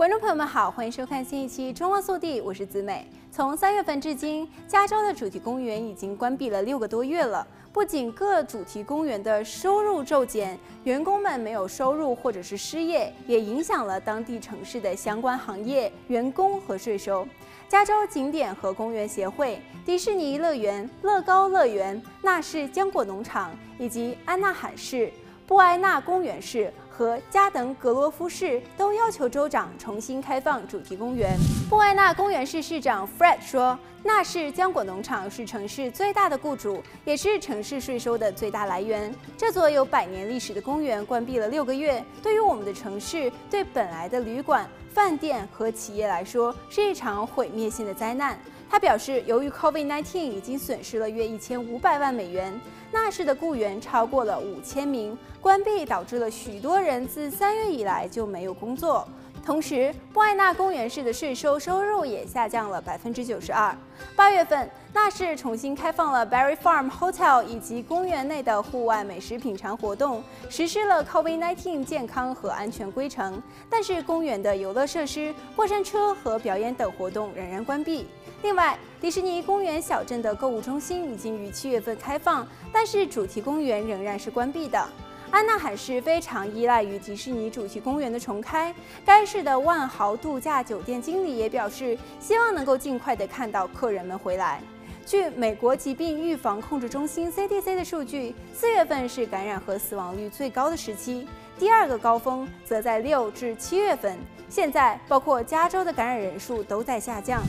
观众朋友们好，欢迎收看新一期《中望速递》，我是子美。从三月份至今，加州的主题公园已经关闭了六个多月了。不仅各主题公园的收入骤减，员工们没有收入或者是失业，也影响了当地城市的相关行业、员工和税收。加州景点和公园协会、迪士尼乐园、乐高乐园、纳氏浆果农场以及安纳罕市、布埃纳公园市。和加登格罗夫市都要求州长重新开放主题公园。布埃纳公园市市长 Fred 说：“纳市浆果农场是城市最大的雇主，也是城市税收的最大来源。这座有百年历史的公园关闭了六个月，对于我们的城市，对本来的旅馆、饭店和企业来说，是一场毁灭性的灾难。”他表示，由于 COVID-19 已经损失了约一千五百万美元，纳市的雇员超过了五千名，关闭导致了许多人自三月以来就没有工作。同时，布埃纳公园市的税收收入也下降了百分之九十二。八月份，纳市重新开放了 Berry Farm Hotel 以及公园内的户外美食品尝活动，实施了 COVID-19 健康和安全规程。但是，公园的游乐设施、过山车和表演等活动仍然关闭。另外，迪士尼公园小镇的购物中心已经于七月份开放，但是主题公园仍然是关闭的。安纳海市非常依赖于迪士尼主题公园的重开，该市的万豪度假酒店经理也表示，希望能够尽快的看到客人们回来。据美国疾病预防控制中心 CDC 的数据，四月份是感染和死亡率最高的时期，第二个高峰则在六至七月份。现在，包括加州的感染人数都在下降。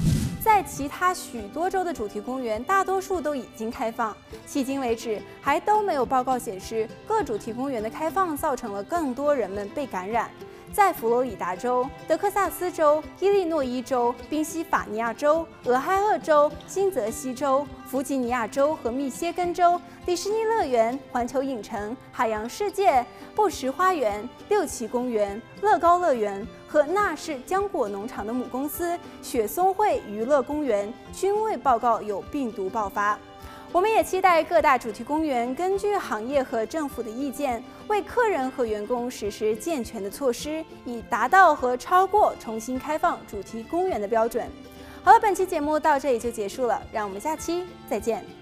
在其他许多州的主题公园，大多数都已经开放。迄今为止，还都没有报告显示各主题公园的开放造成了更多人们被感染。在佛罗里达州、德克萨斯州、伊利诺伊州、宾夕法尼亚州、俄亥俄州、新泽西州、弗吉尼亚州和密歇根州，迪士尼乐园、环球影城、海洋世界、布什花园、六旗公园、乐高乐园和纳氏浆果农场的母公司雪松汇娱乐公园均未报告有病毒爆发。我们也期待各大主题公园根据行业和政府的意见，为客人和员工实施健全的措施，以达到和超过重新开放主题公园的标准。好了，本期节目到这里就结束了，让我们下期再见。